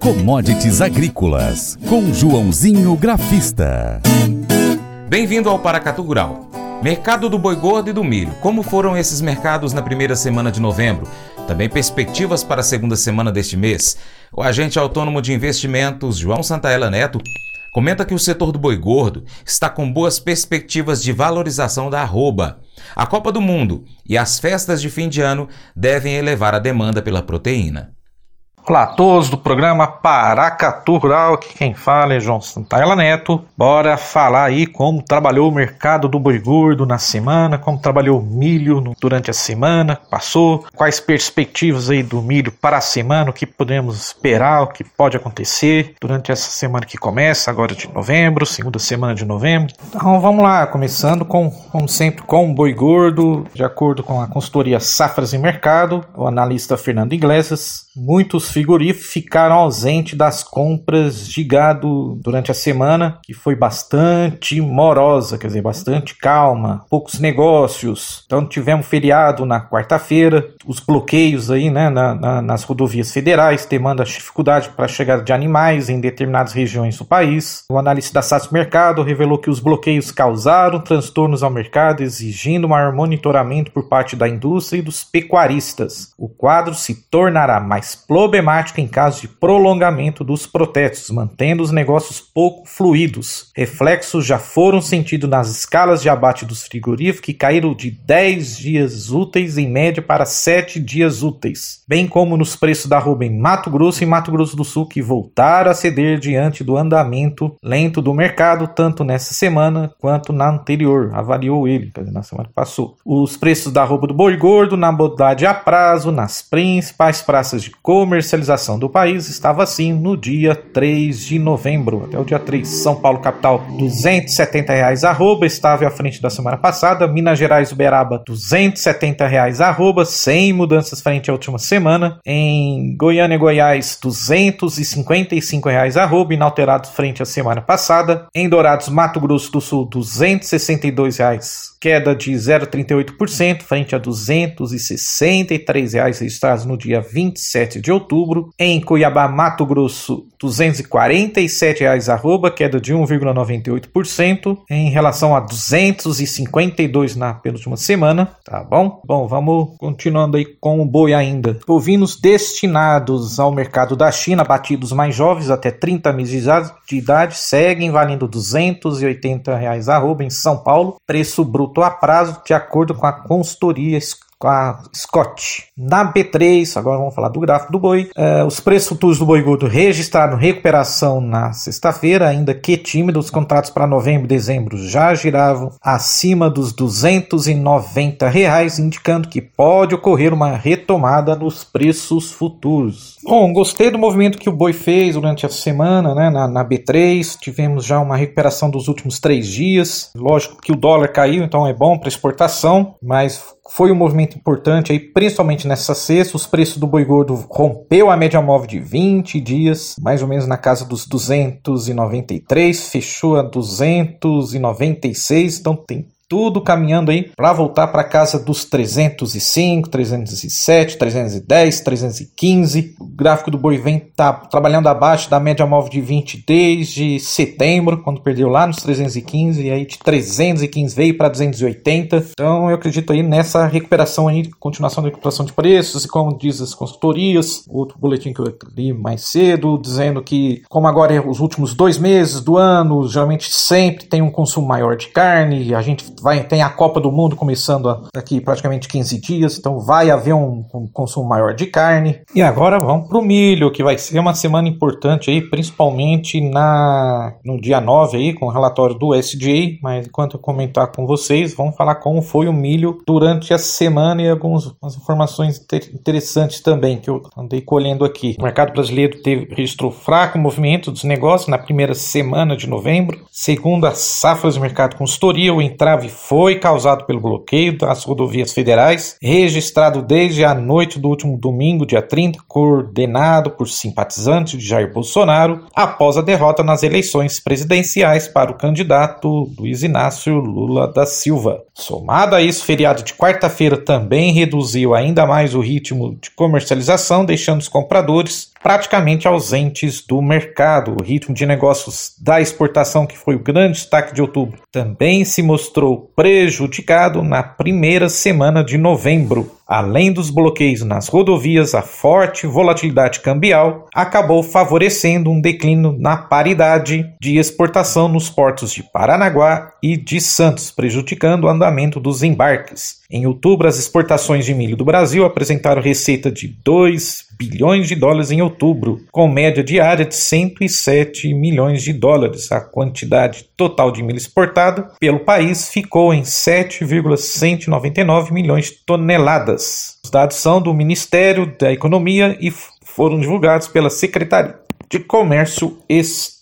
Commodities Agrícolas, com Joãozinho Grafista. Bem-vindo ao Paracatu Rural. Mercado do boi gordo e do milho. Como foram esses mercados na primeira semana de novembro? Também perspectivas para a segunda semana deste mês. O agente autônomo de investimentos, João Santaella Neto, comenta que o setor do boi gordo está com boas perspectivas de valorização da arroba. A Copa do Mundo e as festas de fim de ano devem elevar a demanda pela proteína. Olá a todos do programa Paracatu Rural, aqui quem fala é João Santaella Neto. Bora falar aí como trabalhou o mercado do boi gordo na semana, como trabalhou o milho durante a semana que passou, quais perspectivas aí do milho para a semana, o que podemos esperar, o que pode acontecer durante essa semana que começa, agora de novembro, segunda semana de novembro. Então vamos lá, começando com, como sempre, com o boi gordo, de acordo com a consultoria Safras e Mercado, o analista Fernando Iglesias, muitos frigoríficos ficaram ausentes das compras de gado durante a semana, que foi bastante morosa, quer dizer, bastante calma, poucos negócios. Então tivemos feriado na quarta-feira, os bloqueios aí, né, na, na, nas rodovias federais, temando a dificuldade para a chegada de animais em determinadas regiões do país. O analista da SATS Mercado revelou que os bloqueios causaram transtornos ao mercado, exigindo maior monitoramento por parte da indústria e dos pecuaristas. O quadro se tornará mais problemático problemática em caso de prolongamento dos protestos, mantendo os negócios pouco fluidos. Reflexos já foram sentidos nas escalas de abate dos frigoríficos, que caíram de 10 dias úteis em média para 7 dias úteis, bem como nos preços da arroba em Mato Grosso e Mato Grosso do Sul, que voltaram a ceder diante do andamento lento do mercado, tanto nessa semana quanto na anterior. Avaliou ele, na semana que passou. Os preços da arroba do boi gordo, na modalidade a prazo, nas principais praças de comércio, comercialização do país estava assim no dia 3 de novembro, até o dia 3. São Paulo capital, 270 reais arroba, estava à frente da semana passada. Minas Gerais Uberaba, 270 reais arroba, sem mudanças frente à última semana. Em Goiânia Goiás, 255 reais arroba, inalterado frente à semana passada. Em Dourados, Mato Grosso do Sul, 262 reais, queda de 0,38% frente a 263 reais registrados no dia 27 de outubro outubro. Em Cuiabá, Mato Grosso, 247 reais arroba, queda de 1,98% em relação a R$ 252 na penúltima semana, tá bom? Bom, vamos continuando aí com o boi ainda. Bovinos destinados ao mercado da China, batidos mais jovens até 30 meses de idade, seguem valendo 280 reais arroba em São Paulo, preço bruto a prazo de acordo com a consultoria com a Scott. Na B3, agora vamos falar do gráfico do boi. Uh, os preços futuros do boi gordo registraram recuperação na sexta-feira, ainda que tímido. Os contratos para novembro e dezembro já giravam acima dos 290 reais, indicando que pode ocorrer uma retomada nos preços futuros. Bom, gostei do movimento que o boi fez durante a semana, né? Na, na B3 tivemos já uma recuperação dos últimos três dias. Lógico que o dólar caiu, então é bom para exportação, mas foi um movimento importante aí, principalmente nessa sexta. Os preços do boi gordo rompeu a média móvel de 20 dias, mais ou menos na casa dos 293, fechou a 296, então tem tudo caminhando aí para voltar para casa dos 305, 307, 310, 315. O gráfico do boi vem tá trabalhando abaixo da média móvel de 20 desde setembro, quando perdeu lá nos 315 e aí de 315 veio para 280. Então eu acredito aí nessa recuperação aí, continuação da recuperação de preços e como diz as consultorias, outro boletim que eu li mais cedo dizendo que como agora é os últimos dois meses do ano, geralmente sempre tem um consumo maior de carne, a gente vai, tem a Copa do Mundo começando daqui praticamente 15 dias, então vai haver um, um consumo maior de carne. E agora vamos para o milho, que vai ser uma semana importante aí, principalmente na, no dia 9 aí, com o relatório do SDA, mas enquanto eu comentar com vocês, vamos falar como foi o milho durante a semana e algumas informações inter interessantes também que eu andei colhendo aqui. O mercado brasileiro teve, registrou fraco movimento dos negócios na primeira semana de novembro, segundo a Safras do Mercado Consultoria, o entrave foi causado pelo bloqueio das rodovias federais, registrado desde a noite do último domingo, dia 30, coordenado por simpatizantes de Jair Bolsonaro, após a derrota nas eleições presidenciais para o candidato Luiz Inácio Lula da Silva. Somado a isso, feriado de quarta-feira também reduziu ainda mais o ritmo de comercialização, deixando os compradores praticamente ausentes do mercado. O ritmo de negócios da exportação, que foi o grande destaque de outubro, também se mostrou prejudicado na primeira semana de novembro. Além dos bloqueios nas rodovias, a forte volatilidade cambial acabou favorecendo um declínio na paridade de exportação nos portos de Paranaguá e de Santos, prejudicando o andamento dos embarques. Em outubro, as exportações de milho do Brasil apresentaram receita de 2 bilhões de dólares em outubro, com média diária de 107 milhões de dólares. A quantidade total de milho exportado pelo país ficou em 7,199 milhões de toneladas. Os dados são do Ministério da Economia e foram divulgados pela Secretaria de Comércio Exterior.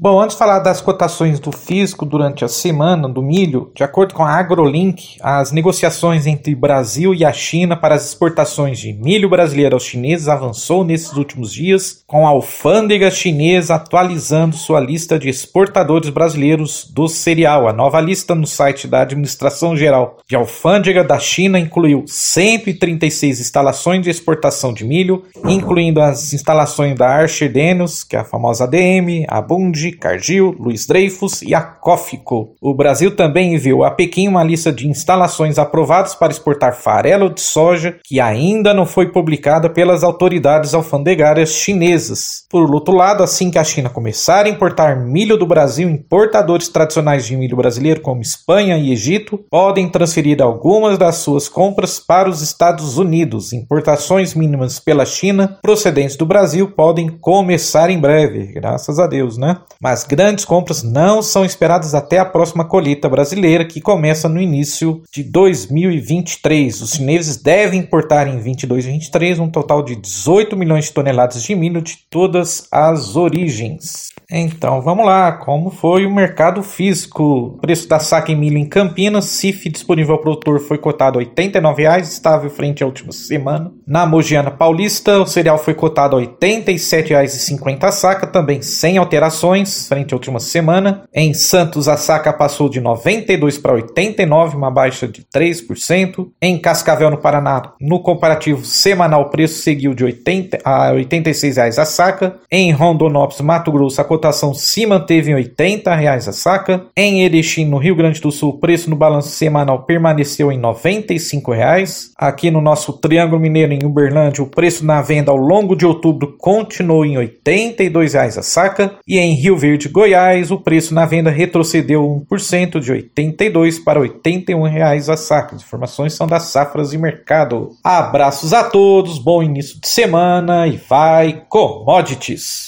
Bom, antes de falar das cotações do fisco durante a semana do milho, de acordo com a AgroLink, as negociações entre Brasil e a China para as exportações de milho brasileiro aos chineses avançou nesses últimos dias, com a alfândega chinesa atualizando sua lista de exportadores brasileiros do cereal. A nova lista no site da Administração Geral de Alfândega da China incluiu 136 instalações de exportação de milho, incluindo as instalações da Archer Daniels, que é a famosa ADM, a Bunge, Cargill, Luiz Dreyfus e a Cófico. O Brasil também enviou a Pequim uma lista de instalações aprovadas para exportar farelo de soja que ainda não foi publicada pelas autoridades alfandegárias chinesas. Por outro lado, assim que a China começar a importar milho do Brasil, importadores tradicionais de milho brasileiro como Espanha e Egito podem transferir algumas das suas compras para os Estados Unidos. Importações mínimas pela China procedentes do Brasil podem começar em breve, graças a Deus, né? mas grandes compras não são esperadas até a próxima colheita brasileira, que começa no início de 2023. Os chineses devem importar em 22 e 23 um total de 18 milhões de toneladas de milho de todas as origens. Então vamos lá, como foi o mercado físico? O preço da saca em milho em Campinas, CIF disponível ao produtor foi cotado R$ 89,00, estável frente à última semana. Na Mogiana Paulista, o cereal foi cotado a R$ 87,50 a saca, também sem alterações frente à última semana. Em Santos, a saca passou de 92 para 89, uma baixa de 3%. Em Cascavel, no Paraná, no comparativo semanal, o preço seguiu de 80 a R$ 86,00 a saca. Em Rondonópolis, Mato Grosso, a cotação se manteve em 80 reais a saca. Em Erechim, no Rio Grande do Sul, o preço no balanço semanal permaneceu em 95 reais. Aqui no nosso Triângulo Mineiro, em Uberlândia, o preço na venda ao longo de outubro continuou em 82 reais a saca. E em Rio Verde, Goiás, o preço na venda retrocedeu 1% de R$ 82 para 81 reais a saca. As informações são das safras e mercado. Abraços a todos, bom início de semana e vai commodities!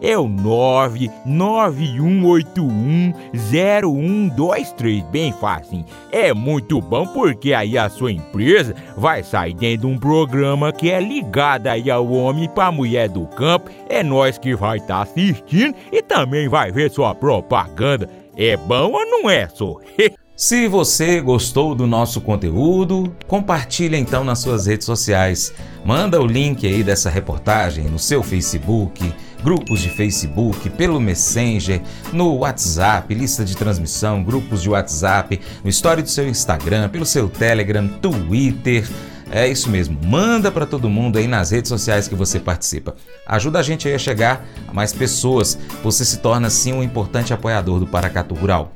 é o 991810123, bem fácil. É muito bom porque aí a sua empresa vai sair dentro de um programa que é ligado aí ao homem para mulher do campo. É nós que vai estar tá assistindo e também vai ver sua propaganda. É bom ou não é, só? Se você gostou do nosso conteúdo, compartilhe então nas suas redes sociais. Manda o link aí dessa reportagem no seu Facebook, grupos de Facebook, pelo Messenger, no WhatsApp, lista de transmissão, grupos de WhatsApp, no story do seu Instagram, pelo seu Telegram, Twitter. É isso mesmo, manda para todo mundo aí nas redes sociais que você participa. Ajuda a gente aí a chegar a mais pessoas. Você se torna assim um importante apoiador do Paracatu Rural.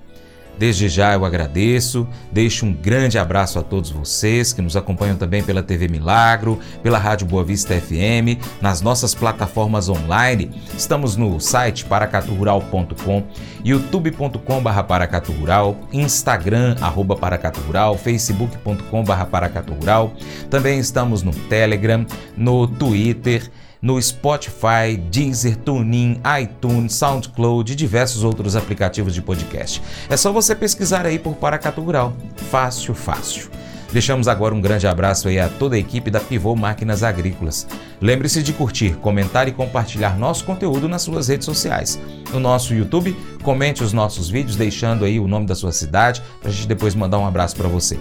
Desde já eu agradeço, deixo um grande abraço a todos vocês que nos acompanham também pela TV Milagro, pela Rádio Boa Vista FM, nas nossas plataformas online. Estamos no site paracaturural.com, youtube.com.br paracaturural, instagram arroba paracaturural, facebook.com.br paracaturural. Também estamos no Telegram, no Twitter no Spotify, Deezer, TuneIn, iTunes, SoundCloud e diversos outros aplicativos de podcast. É só você pesquisar aí por Paracatu Rural. Fácil, fácil. Deixamos agora um grande abraço aí a toda a equipe da Pivô Máquinas Agrícolas. Lembre-se de curtir, comentar e compartilhar nosso conteúdo nas suas redes sociais. No nosso YouTube, comente os nossos vídeos deixando aí o nome da sua cidade para a gente depois mandar um abraço para você.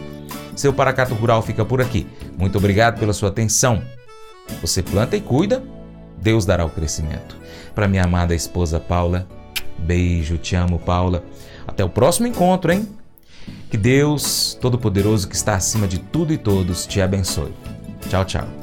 Seu Paracato Rural fica por aqui. Muito obrigado pela sua atenção. Você planta e cuida, Deus dará o crescimento. Para minha amada esposa Paula, beijo, te amo, Paula. Até o próximo encontro, hein? Que Deus Todo-Poderoso, que está acima de tudo e todos, te abençoe. Tchau, tchau.